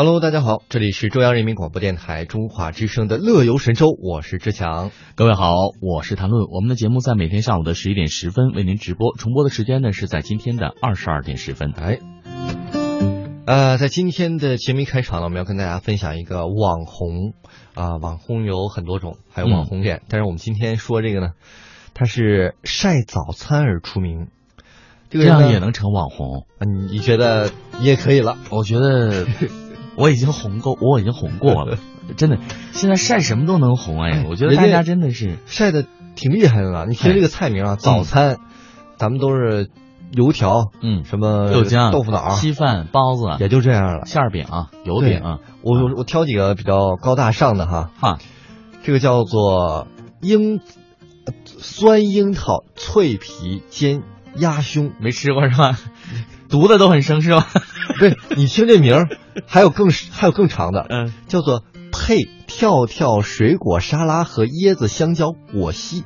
Hello，大家好，这里是中央人民广播电台中华之声的乐游神州，我是志强。各位好，我是谭论。我们的节目在每天上午的十一点十分为您直播，重播的时间呢是在今天的二十二点十分。哎，呃，在今天的节目一开场呢，我们要跟大家分享一个网红啊，网红有很多种，还有网红脸，但是我们今天说这个呢，他是晒早餐而出名。这个样也能成网红？你你觉得也可以了？我觉得。我已经红够，我已经红过了，真的。现在晒什么都能红哎，我觉得大家真的是晒的挺厉害的了。你听这个菜名啊，早餐，咱们都是油条，嗯，什么豆浆、豆腐脑、稀饭、包子，也就这样了。馅饼、油饼，我我挑几个比较高大上的哈。哈，这个叫做樱酸樱桃脆皮煎鸭胸，没吃过是吧？读的都很生是吧？对，你听这名儿，还有更还有更长的，嗯，叫做配跳跳水果沙拉和椰子香蕉果昔。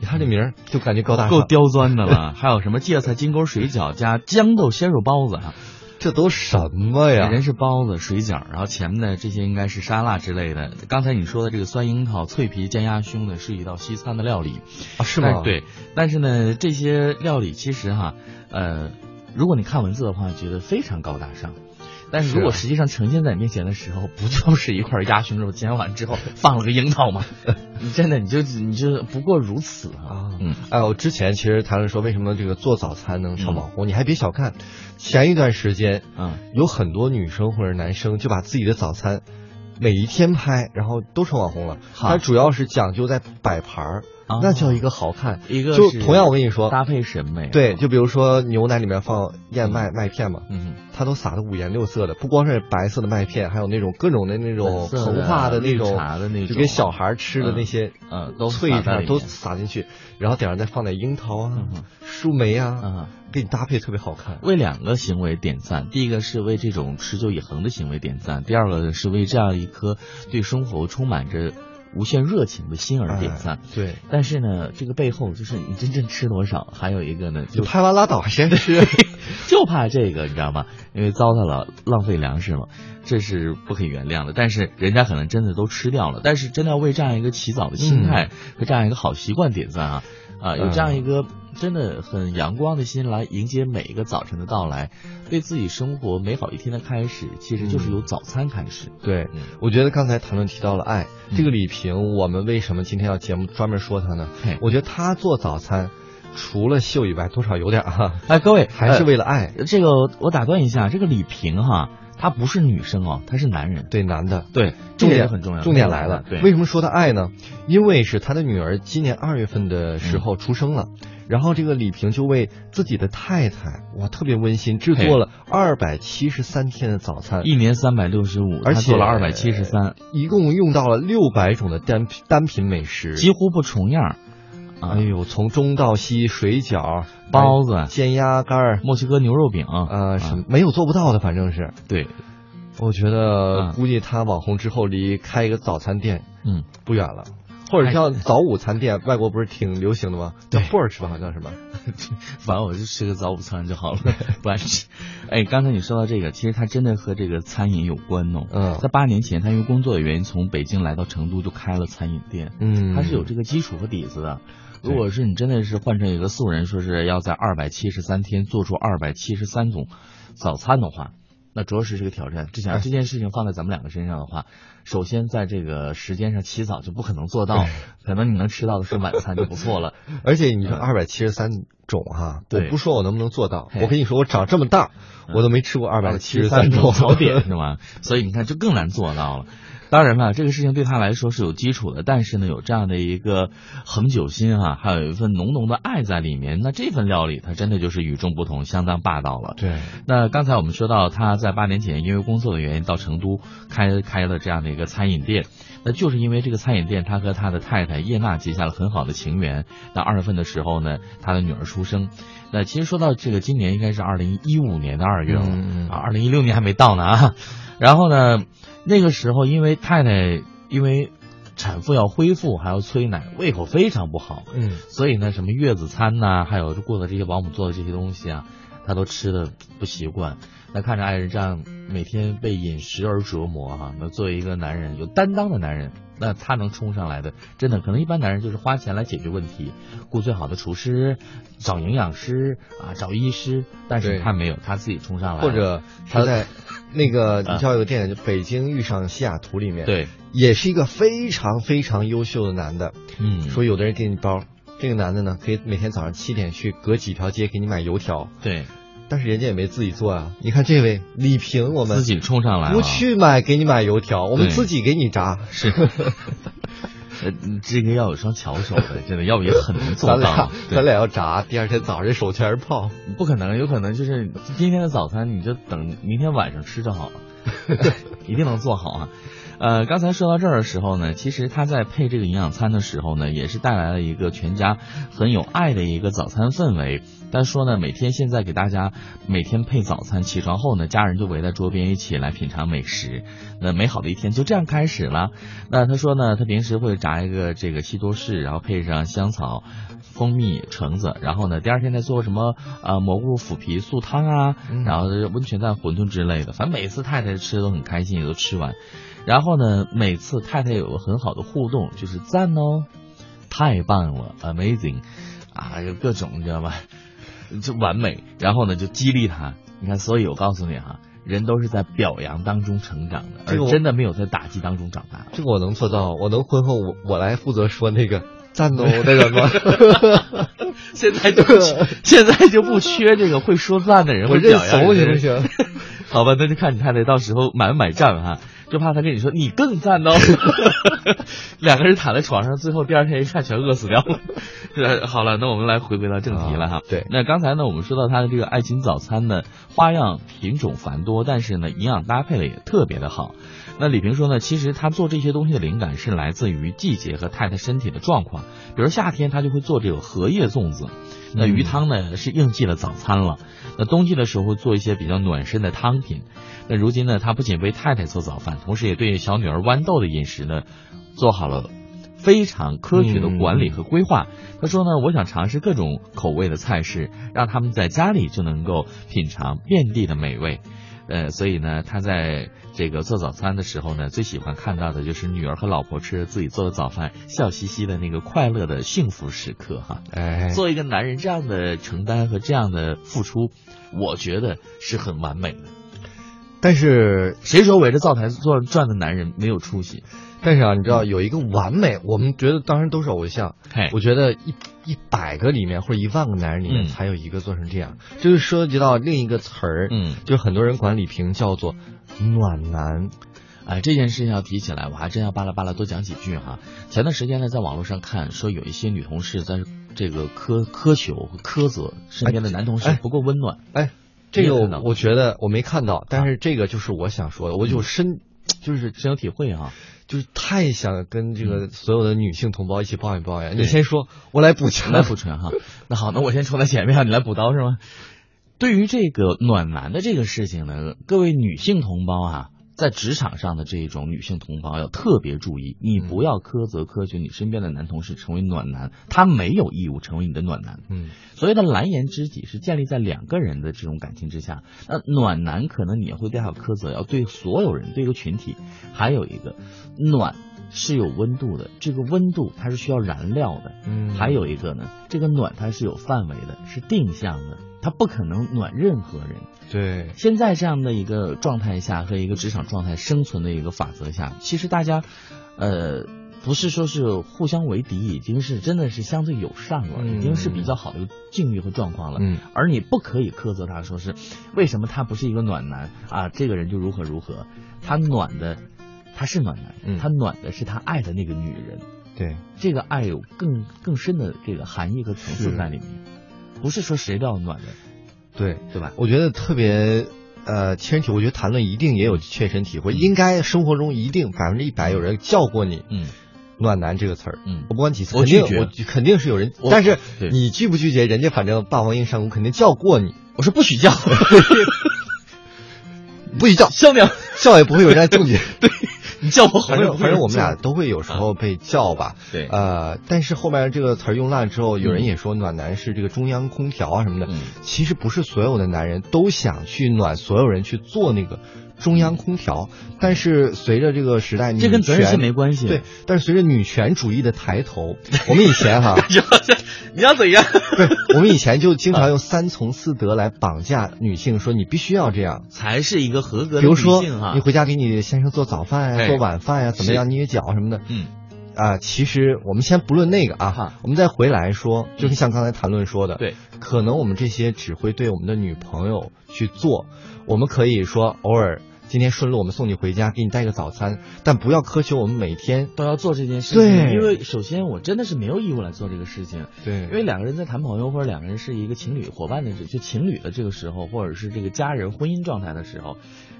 你看这名儿就感觉高大上，够刁钻的了。还有什么芥菜金钩水饺加豇豆鲜肉包子啊？这都什么呀？人是包子水饺，然后前面的这些应该是沙拉之类的。刚才你说的这个酸樱桃脆皮煎鸭胸呢，是一道西餐的料理啊？是吗？对，但是呢，这些料理其实哈，呃。如果你看文字的话，觉得非常高大上，但是如果实际上呈现在你面前的时候，不就是一块鸭胸肉煎完之后放了个樱桃吗？你 真的你就你就不过如此啊！嗯，哎，我之前其实谈论说为什么这个做早餐能上网红，你还别小看，前一段时间，嗯，有很多女生或者男生就把自己的早餐每一天拍，然后都成网红了。它主要是讲究在摆盘儿。那叫一个好看，一个就同样我跟你说，搭配审美。对，就比如说牛奶里面放燕麦麦片嘛，嗯，它都撒的五颜六色的，不光是白色的麦片，还有那种各种的那种膨化的那种，那就给小孩吃的那些，嗯，都脆片都撒进去，然后顶上再放点樱桃啊、树莓啊，给你搭配特别好看。为两个行为点赞，第一个是为这种持久以恒的行为点赞，第二个是为这样一颗对生活充满着。无限热情的心而点赞，对。但是呢，这个背后就是你真正吃多少，还有一个呢，就拍完拉倒，先吃，就怕这个，你知道吗？因为糟蹋了，浪费粮食了，这是不可以原谅的。但是人家可能真的都吃掉了，但是真的要为这样一个起早的心态和这样一个好习惯点赞啊啊！有这样一个。真的很阳光的心来迎接每一个早晨的到来，为自己生活美好一天的开始，其实就是由早餐开始。对，我觉得刚才谈论提到了爱这个李萍，我们为什么今天要节目专门说她呢？我觉得她做早餐，除了秀以外，多少有点啊。哎，各位还是为了爱。这个我打断一下，这个李萍哈，她不是女生哦，他是男人。对，男的。对，重点很重要。重点来了，对，为什么说他爱呢？因为是他的女儿今年二月份的时候出生了。然后这个李萍就为自己的太太哇特别温馨制作了二百七十三天的早餐，一年三百六十五，而且做了二百七十三，一共用到了六百种的单单品美食，几乎不重样。哎呦，从中到西，水饺、包子、煎鸭肝、墨西哥牛肉饼，呃，是没有做不到的，反正是。对，我觉得估计他网红之后离开一个早餐店，嗯，不远了。或者像早午餐店，外国不是挺流行的吗？叫 brunch 吧，好像是吧。反正我就吃个早午餐就好了，不爱吃。哎，刚才你说到这个，其实它真的和这个餐饮有关哦。嗯。在八年前，他因为工作的原因从北京来到成都，就开了餐饮店。嗯。他是有这个基础和底子的。如果是你真的是换成一个素人，说是要在二百七十三天做出二百七十三种早餐的话。那着实是个挑战。之前这件事情放在咱们两个身上的话，首先在这个时间上起早就不可能做到，可能你能吃到的是晚餐就不错了。而且你说二百七十三种哈，我不说我能不能做到，我跟你说我长这么大，我都没吃过二百七十三种早 点是吗？所以你看就更难做到了。当然了，这个事情对他来说是有基础的，但是呢，有这样的一个恒久心啊，还有一份浓浓的爱在里面，那这份料理它真的就是与众不同，相当霸道了。对。那刚才我们说到他在八年前因为工作的原因到成都开开了这样的一个餐饮店，那就是因为这个餐饮店，他和他的太太叶娜结下了很好的情缘。那二月份的时候呢，他的女儿出生。那其实说到这个，今年应该是二零一五年的二月了啊，二零一六年还没到呢啊。然后呢？那个时候，因为太太因为产妇要恢复，还要催奶，胃口非常不好，嗯，所以呢，什么月子餐呐，还有过的这些保姆做的这些东西啊，她都吃的不习惯。那看着爱人这样每天被饮食而折磨哈，那作为一个男人有担当的男人，那他能冲上来的，真的可能一般男人就是花钱来解决问题，雇最好的厨师，找营养师啊，找医师，但是他没有，他自己冲上来了，或者他在那个啊。你知道有个电影就《北京遇上西雅图》里面，，对，也是一个非常非常优秀的男的，嗯，说有的人给你包，这个男的呢可以每天早上七点去隔几条街给你买油条，对，但是人家也没自己做啊。你看这位李平，我们自己冲上来了，不去买给你买油条，我们自己给你炸。是。呃，这个要有双巧手的，真的，要不也很难做咱俩到。咱俩要炸，第二天早上手全是泡。不可能，有可能就是今天的早餐你就等明天晚上吃就好了，一定能做好啊。呃，刚才说到这儿的时候呢，其实他在配这个营养餐的时候呢，也是带来了一个全家很有爱的一个早餐氛围。但说呢，每天现在给大家每天配早餐，起床后呢，家人就围在桌边一起来品尝美食，那美好的一天就这样开始了。那他说呢，他平时会炸一个这个西多士，然后配上香草、蜂蜜、橙子，然后呢，第二天再做什么呃蘑菇腐皮素汤啊，嗯然后温泉蛋馄饨之类的，反正每次太太吃的都很开心，也都吃完。然后呢，每次太太有个很好的互动，就是赞哦，太棒了，amazing，啊，有各种你知道吧，就完美。然后呢，就激励他。你看，所以我告诉你哈、人都是在表扬当中成长的，而真的没有在打击当中长大。这个我能做到，我能婚后我我来负责说那个赞哦 那个吗？现在就现在就不缺这个会说赞的人，我认会表扬怂人行不行？好吧，那就看你太太到时候买不买账哈，就怕他跟你说你更赞哦，两个人躺在床上，最后第二天一看全饿死掉了。是好了，那我们来回归到正题了哈。啊对那刚才呢，我们说到他的这个爱情早餐呢，花样品种繁多，但是呢，营养搭配的也特别的好。那李平说呢，其实他做这些东西的灵感是来自于季节和太太身体的状况。比如夏天他就会做这个荷叶粽子，那鱼汤呢是应季的早餐了。那冬季的时候会做一些比较暖身的汤品。那如今呢，他不仅为太太做早饭，同时也对小女儿豌豆的饮食呢做好了非常科学的管理和规划。他说呢，我想尝试各种口味的菜式，让他们在家里就能够品尝遍地的美味。呃，所以呢，他在这个做早餐的时候呢，最喜欢看到的就是女儿和老婆吃自己做的早饭，笑嘻嘻的那个快乐的幸福时刻哈。哎，做一个男人这样的承担和这样的付出，我觉得是很完美的。但是谁说围着灶台转转的男人没有出息？但是啊，你知道有一个完美，我们觉得当然都是偶像，我觉得一一百个里面或者一万个男人里面嗯才有一个做成这样，这就涉及到另一个词儿，嗯，就是很多人管李萍叫做暖男。哎，这件事情要提起来，我还真要巴拉巴拉多讲几句哈。前段时间呢，在网络上看说有一些女同事在这个苛苛求、苛责身边的男同事哎不够温暖。哎，这个我我觉得我没看到，但是这个就是我想说的，我就深就是深有体会啊。就是太想跟这个所有的女性同胞一起抱怨抱怨。对你先说，我来补全。来补全哈。那好，那我先冲在前面，你来补刀是吗？对于这个暖男的这个事情呢，各位女性同胞啊，在职场上的这种女性同胞要特别注意，你不要苛责苛求你身边的男同事成为暖男，他没有义务成为你的暖男。嗯，所谓的蓝颜知己是建立在两个人的这种感情之下。那暖男可能你也会对他有苛责，要对所有人，对一个群体。还有一个暖是有温度的，这个温度它是需要燃料的。嗯还有一个呢，这个暖它是有范围的，是定向的，它不可能暖任何人。对，现在这样的一个状态下和一个职场状态生存的一个法则下，其实大家，呃，不是说是互相为敌，已经是真的是相对友善了，嗯已经是比较好的境遇和状况了。嗯，而你不可以苛责他，说是为什么他不是一个暖男啊？这个人就如何如何，他暖的，他是暖男，嗯。他暖的是他爱的那个女人。对，这个爱有更更深的这个含义和层次在里面，不是说谁都要暖的，对，对吧？我觉得特别呃切身体，我觉得谈论一定也有切身体会，应该生活中一定百分之一百有人叫过你嗯“暖男”这个词儿。嗯。我不管几次，我拒绝。我肯定是有人，但是你拒不拒绝，人家反正霸王硬上弓肯定叫过你，我说不许叫，不许叫，小鸟，叫也不会有人来救你。你叫我好反正像反正我们俩都会有时候被叫吧。对呃，但是后面这个词儿用烂了之后，有人也说暖男是这个中央空调啊什么的。嗯其实不是所有的男人都想去暖所有人去做那个中央空调，但是随着这个时代，这跟责任心没关系。对，但是随着女权主义的抬头，我们以前哈，你要怎样？对，我们以前就经常用三从四德来绑架女性，说你必须要这样。才是一个合格的女比如说性哈，你回家给你先生做早饭呀、哎做晚饭呀、怎么样捏脚什么的。嗯啊，其实我们先不论那个啊哈，我们再回来说，就是像刚才谈论说的，对，可能我们这些只会对我们的女朋友去做，我们可以说偶尔今天顺路我们送你回家，给你带个早餐，但不要苛求我们每天。都要做这件事情，对。因为首先我真的是没有义务来做这个事情，对。因为两个人在谈朋友或者两个人是一个情侣伙伴的这就情侣的这个时候，或者是这个家人婚姻状态的时候，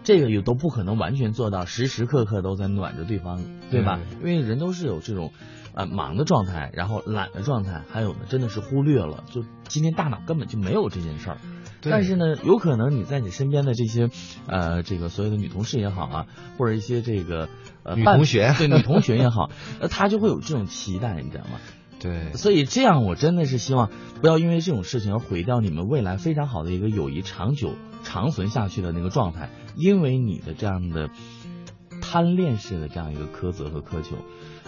这个也都不可能完全做到时时刻刻都在暖着对方，对吧？因为人都是有这种。呃，忙的状态，然后懒的状态，还有呢，真的是忽略了，就今天大脑根本就没有这件事儿。对但是呢，有可能你在你身边的这些，呃，这个所有的女同事也好啊，或者一些这个呃女同学对女同学也好，那，她就会有这种期待，你知道吗？对所以这样，我真的是希望不要因为这种事情而毁掉你们未来非常好的一个友谊长久长存下去的那个状态，因为你的这样的贪恋式的这样一个苛责和苛求。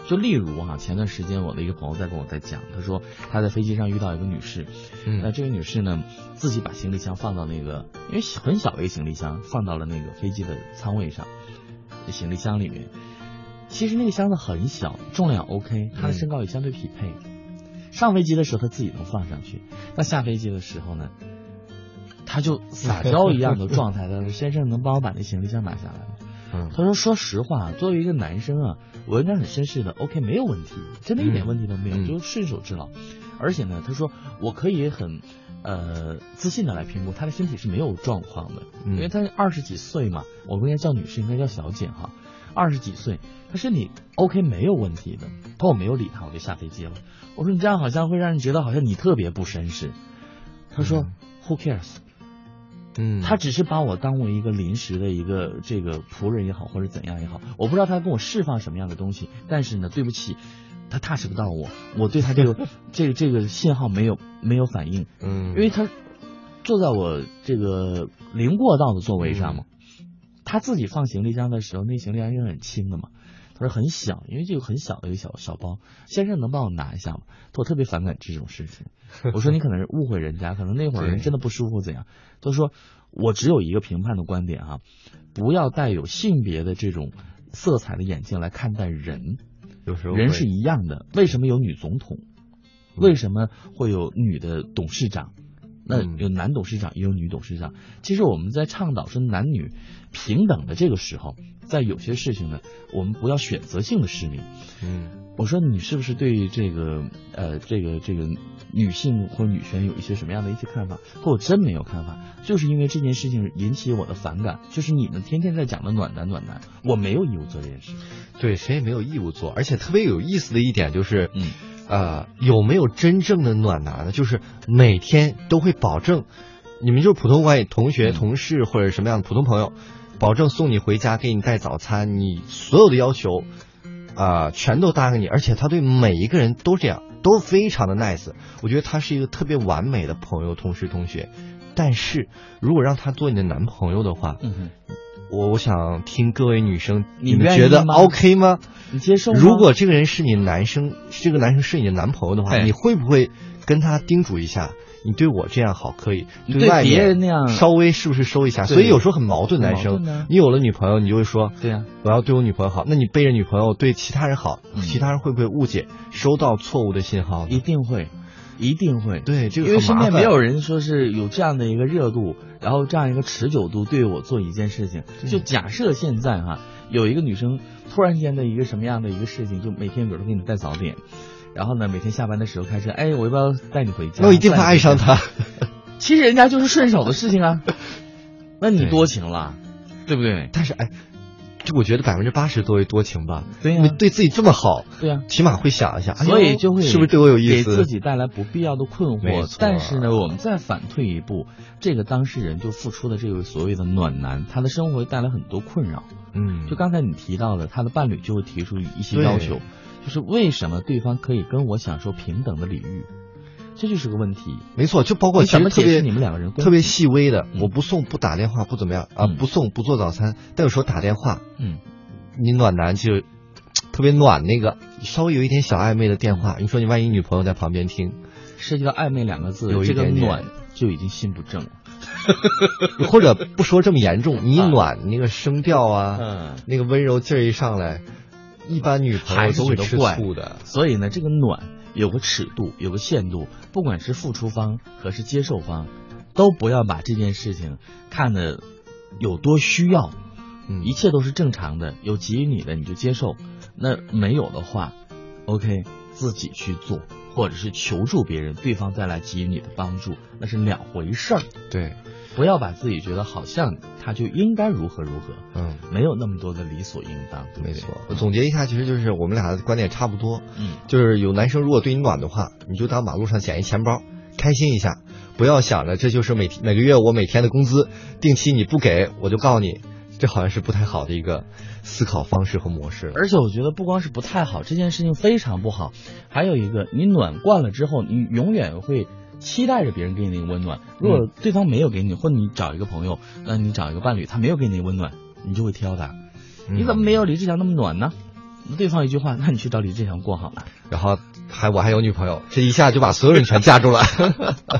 就例如哈、前段时间我的一个朋友在跟我在讲，他说他在飞机上遇到一个女士，那嗯这位女士呢，自己把行李箱放到那个，因为很小的一个行李箱，放到了那个飞机的舱位上，这行李箱里面。其实那个箱子很小，重量 OK，她的身高也相对匹配。上飞机的时候她自己能放上去，那下飞机的时候呢，她就撒娇一样的状态，她说：“先生，能帮我把那行李箱拿下来吗？”嗯他说：“说实话，作为一个男生啊，我应该很绅士的，OK，没有问题，真的一点问题都没有，嗯就是顺手之劳。而且呢，他说我可以很呃自信的来评估他的身体是没有状况的，嗯因为他二十几岁嘛，我不应该叫女士，应该叫小姐哈。二十几岁，他身体 OK 没有问题的。可我没有理他，我就下飞机了。我说你这样好像会让人觉得好像你特别不绅士。他说、Who cares？嗯，他只是把我当为一个临时的一个这个仆人也好，或者怎样也好，我不知道他跟我释放什么样的东西，但是呢，对不起，他 touch 不到我，我对他这个 这个这个信号没有没有反应，嗯，因为他坐在我这个零过道的座位上嘛，他自己放行李箱的时候，那行李箱是很轻的嘛。他说很小，因为这个很小的一个小小包，先生能帮我拿一下吗？我特别反感这种事情。我说你可能是误会人家，可能那会儿人真的不舒服怎样？他说我只有一个评判的观点哈、不要带有性别的这种色彩的眼镜来看待人，有时候人是一样的。为什么有女总统？为什么会有女的董事长？那嗯有男董事长，也有女董事长。其实我们在倡导说男女平等的这个时候，在有些事情呢，我们不要选择性的失明。嗯我说你是不是对这个呃这个这个女性或女权有一些什么样的一些看法？他说我真没有看法，就是因为这件事情引起我的反感。就是你们天天在讲的暖男暖男，我没有义务做这件事。对，谁也没有义务做，而且特别有意思的一点就是，嗯，呃，有没有真正的暖男呢？就是每天都会保证，你们就是普通关系、同学、嗯同事或者什么样的普通朋友，保证送你回家，给你带早餐，你所有的要求，啊、全都答应你，而且他对每一个人都这样，都非常的 nice。我觉得他是一个特别完美的朋友、同事、同学。但是如果让他做你的男朋友的话，嗯哼，我我想听各位女生，你你们觉得 OK 吗？你接受吗？如果这个人是你男生，这个男生是你的男朋友的话，哎你会不会跟他叮嘱一下？你对我这样好可以，你对外人那样稍微是不是收一下？所以有时候很矛盾，男生你有了女朋友，你就会说对呀、我要对我女朋友好，那你背着女朋友对其他人好，嗯其他人会不会误解，收到错误的信号？一定会，一定会。对，这个因为身边没有人说是有这样的一个热度，然后这样一个持久度对我做一件事情。就假设现在哈、有一个女生突然间的一个什么样的一个事情，就每天比如说给你带早点，然后呢每天下班的时候开车，哎，我要不要带你回家？那我一定会爱上她。其实人家就是顺手的事情啊，那你多情了，对不对？但是哎，就我觉得百分之八十作为多情吧，对呀对自己这么好，对呀、起码会想一下，所以就会是不是对我有意思？给自己带来不必要的困惑。但是呢，我们再反退一步，这个当事人就付出的这位所谓的暖男，他的生活会带来很多困扰。嗯，就刚才你提到的，他的伴侣就会提出一些要求，就是为什么对方可以跟我享受平等的礼遇，这就是个问题。没错，就包括你其实特别你们两个人关特别细微的，嗯我不送不打电话不怎么样啊，嗯不送不做早餐，但有时候打电话，嗯，你暖男就特别暖那个，稍微有一点小暧昧的电话，你说你万一女朋友在旁边听，涉及到暧昧两个字有，一这个点点暖就已经心不正了。或者不说这么严重，你暖那个声调啊，嗯，那个温柔劲儿一上来，一般女朋友都会吃醋的。所以呢，这个暖有个尺度，有个限度，不管是付出方和是接受方，都不要把这件事情看得有多需要，嗯一切都是正常的，有给予你的你就接受，那没有的话，OK，自己去做，或者是求助别人，对方再来给予你的帮助，那是两回事儿。对，不要把自己觉得好像他就应该如何如何，嗯，没有那么多的理所应当，对不对？没错。我总结一下，其实就是我们俩的观点差不多，嗯，就是有男生如果对你暖的话，你就当马路上捡一钱包，开心一下，不要想着这就是每天每个月我每天的工资，定期你不给我就告你，这好像是不太好的一个思考方式和模式。而且我觉得不光是不太好，这件事情非常不好。还有一个，你暖惯了之后，你永远会期待着别人给你那个温暖。如果对方没有给你，或者你找一个朋友，那你找一个伴侣，他没有给你那个温暖，你就会挑他。嗯你怎么没有李志强那么暖呢？对方一句话，那你去找李志强过好了。然后还我还有女朋友，这一下就把所有人全架住了。